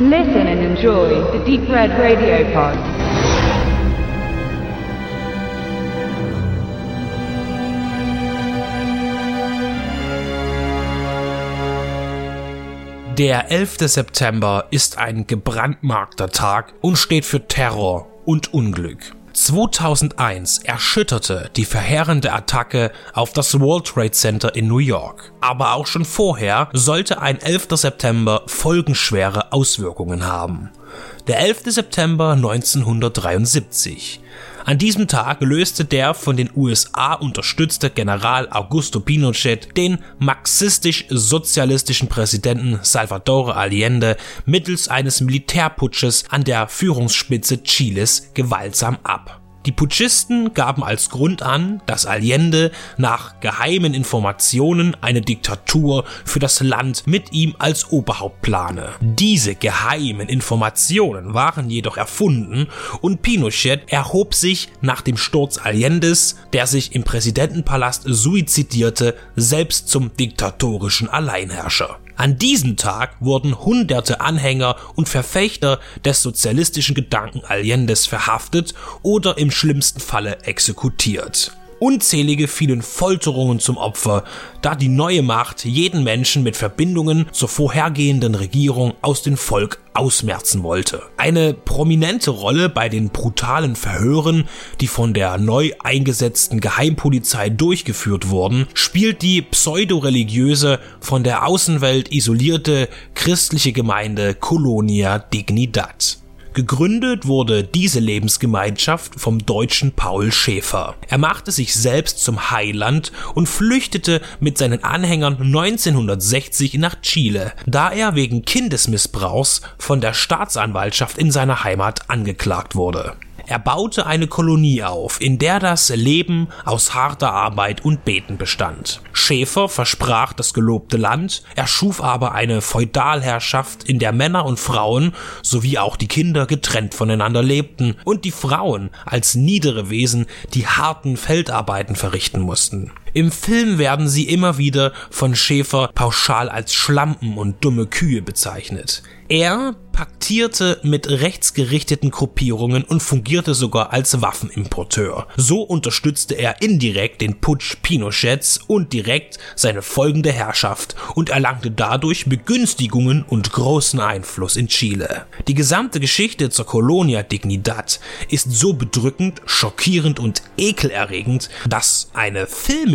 Listen and enjoy the Deep Red Radio Pod. Der 11. September ist ein gebrandmarkter Tag und steht für Terror und Unglück. 2001 erschütterte die verheerende Attacke auf das World Trade Center in New York. Aber auch schon vorher sollte ein 11. September folgenschwere Auswirkungen haben. Der 11. September 1973. An diesem Tag löste der von den USA unterstützte General Augusto Pinochet den marxistisch-sozialistischen Präsidenten Salvador Allende mittels eines Militärputsches an der Führungsspitze Chiles gewaltsam ab. Die Putschisten gaben als Grund an, dass Allende nach geheimen Informationen eine Diktatur für das Land mit ihm als Oberhaupt plane. Diese geheimen Informationen waren jedoch erfunden und Pinochet erhob sich nach dem Sturz Allendes, der sich im Präsidentenpalast suizidierte, selbst zum diktatorischen Alleinherrscher. An diesem Tag wurden hunderte Anhänger und Verfechter des sozialistischen Gedanken Allendes verhaftet oder im schlimmsten Falle exekutiert. Unzählige fielen Folterungen zum Opfer, da die neue Macht jeden Menschen mit Verbindungen zur vorhergehenden Regierung aus dem Volk ausmerzen wollte. Eine prominente Rolle bei den brutalen Verhören, die von der neu eingesetzten Geheimpolizei durchgeführt wurden, spielt die pseudoreligiöse, von der Außenwelt isolierte christliche Gemeinde Colonia Dignidad. Gegründet wurde diese Lebensgemeinschaft vom deutschen Paul Schäfer. Er machte sich selbst zum Heiland und flüchtete mit seinen Anhängern 1960 nach Chile, da er wegen Kindesmissbrauchs von der Staatsanwaltschaft in seiner Heimat angeklagt wurde. Er baute eine Kolonie auf, in der das Leben aus harter Arbeit und Beten bestand. Schäfer versprach das gelobte Land, erschuf aber eine Feudalherrschaft, in der Männer und Frauen sowie auch die Kinder getrennt voneinander lebten und die Frauen als niedere Wesen die harten Feldarbeiten verrichten mussten. Im Film werden sie immer wieder von Schäfer pauschal als Schlampen und dumme Kühe bezeichnet. Er paktierte mit rechtsgerichteten Gruppierungen und fungierte sogar als Waffenimporteur. So unterstützte er indirekt den Putsch Pinochets und direkt seine folgende Herrschaft und erlangte dadurch Begünstigungen und großen Einfluss in Chile. Die gesamte Geschichte zur Colonia Dignidad ist so bedrückend, schockierend und ekelerregend, dass eine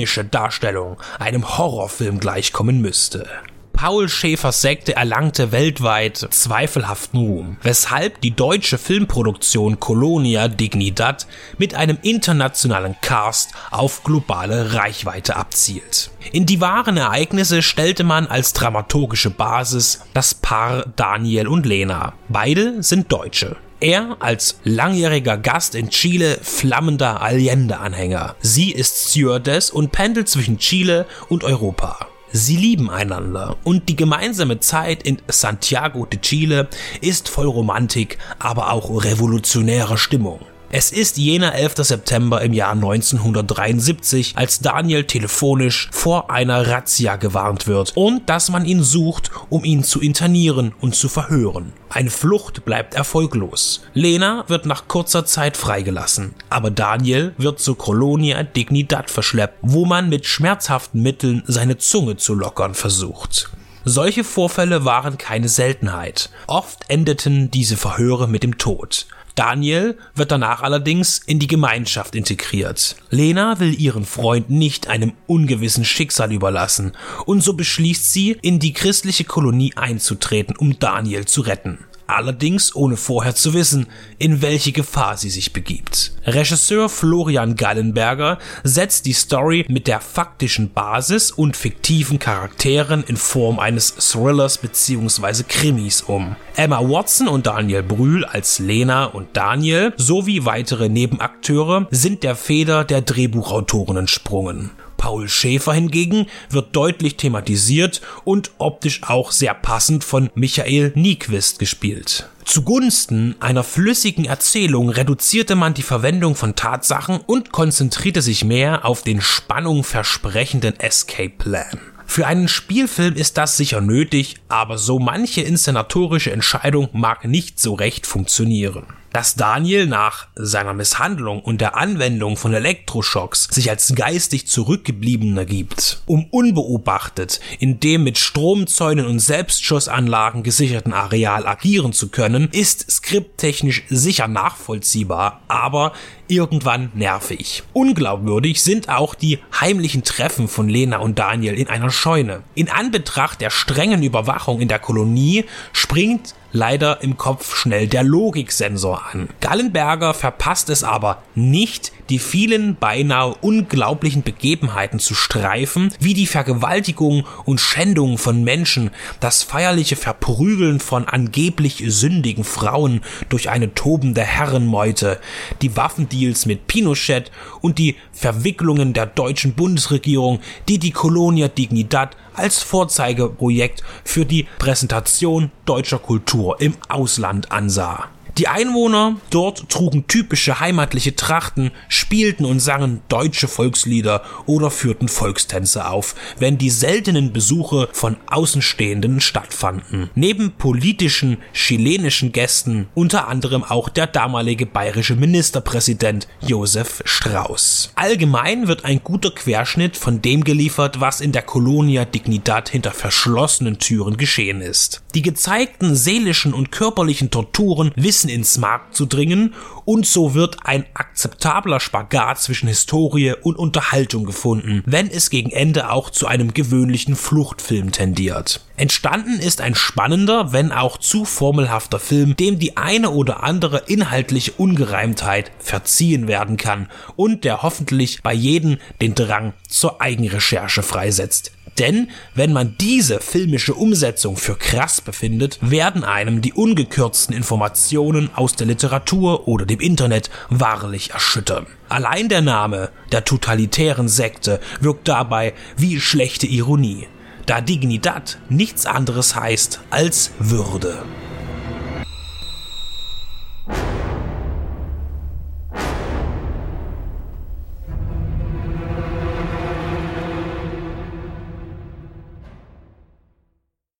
filmische Darstellung einem Horrorfilm gleichkommen müsste. Paul Schäfers Sekte erlangte weltweit zweifelhaften Ruhm, weshalb die deutsche Filmproduktion Colonia Dignidad mit einem internationalen Cast auf globale Reichweite abzielt. In die wahren Ereignisse stellte man als dramaturgische Basis das Paar Daniel und Lena. Beide sind Deutsche. Er als langjähriger Gast in Chile flammender Allende-Anhänger. Sie ist Stewardess und pendelt zwischen Chile und Europa. Sie lieben einander und die gemeinsame Zeit in Santiago de Chile ist voll Romantik, aber auch revolutionärer Stimmung. Es ist jener 11. September im Jahr 1973, als Daniel telefonisch vor einer Razzia gewarnt wird und dass man ihn sucht, um ihn zu internieren und zu verhören. Eine Flucht bleibt erfolglos. Lena wird nach kurzer Zeit freigelassen, aber Daniel wird zur Colonia Dignidad verschleppt, wo man mit schmerzhaften Mitteln seine Zunge zu lockern versucht. Solche Vorfälle waren keine Seltenheit. Oft endeten diese Verhöre mit dem Tod. Daniel wird danach allerdings in die Gemeinschaft integriert. Lena will ihren Freund nicht einem ungewissen Schicksal überlassen und so beschließt sie, in die christliche Kolonie einzutreten, um Daniel zu retten allerdings ohne vorher zu wissen, in welche Gefahr sie sich begibt. Regisseur Florian Gallenberger setzt die Story mit der faktischen Basis und fiktiven Charakteren in Form eines Thrillers bzw. Krimis um. Emma Watson und Daniel Brühl als Lena und Daniel sowie weitere Nebenakteure sind der Feder der Drehbuchautoren entsprungen. Paul Schäfer hingegen wird deutlich thematisiert und optisch auch sehr passend von Michael Niequist gespielt. Zugunsten einer flüssigen Erzählung reduzierte man die Verwendung von Tatsachen und konzentrierte sich mehr auf den Spannung versprechenden Escape Plan. Für einen Spielfilm ist das sicher nötig, aber so manche inszenatorische Entscheidung mag nicht so recht funktionieren dass Daniel nach seiner Misshandlung und der Anwendung von Elektroschocks sich als geistig zurückgebliebener gibt, um unbeobachtet in dem mit Stromzäunen und Selbstschussanlagen gesicherten Areal agieren zu können, ist skripttechnisch sicher nachvollziehbar, aber irgendwann nervig. Unglaubwürdig sind auch die heimlichen Treffen von Lena und Daniel in einer Scheune. In Anbetracht der strengen Überwachung in der Kolonie springt leider im Kopf schnell der Logiksensor an. Gallenberger verpasst es aber nicht, die vielen beinahe unglaublichen Begebenheiten zu streifen, wie die Vergewaltigung und Schändung von Menschen, das feierliche Verprügeln von angeblich sündigen Frauen durch eine tobende Herrenmeute, die Waffendeals mit Pinochet und die Verwicklungen der deutschen Bundesregierung, die die Colonia Dignidad als Vorzeigeprojekt für die Präsentation deutscher Kultur im Ausland ansah. Die Einwohner dort trugen typische heimatliche Trachten, spielten und sangen deutsche Volkslieder oder führten Volkstänze auf, wenn die seltenen Besuche von Außenstehenden stattfanden. Neben politischen chilenischen Gästen unter anderem auch der damalige bayerische Ministerpräsident Josef Strauß. Allgemein wird ein guter Querschnitt von dem geliefert, was in der Colonia Dignidad hinter verschlossenen Türen geschehen ist. Die gezeigten seelischen und körperlichen Torturen wissen Wissen ins Markt zu dringen und so wird ein akzeptabler Spagat zwischen Historie und Unterhaltung gefunden, wenn es gegen Ende auch zu einem gewöhnlichen Fluchtfilm tendiert. Entstanden ist ein spannender, wenn auch zu formelhafter Film, dem die eine oder andere inhaltliche Ungereimtheit verziehen werden kann und der hoffentlich bei jedem den Drang zur Eigenrecherche freisetzt. Denn wenn man diese filmische Umsetzung für krass befindet, werden einem die ungekürzten Informationen aus der Literatur oder dem Internet wahrlich erschüttern. Allein der Name der totalitären Sekte wirkt dabei wie schlechte Ironie, da Dignidad nichts anderes heißt als Würde.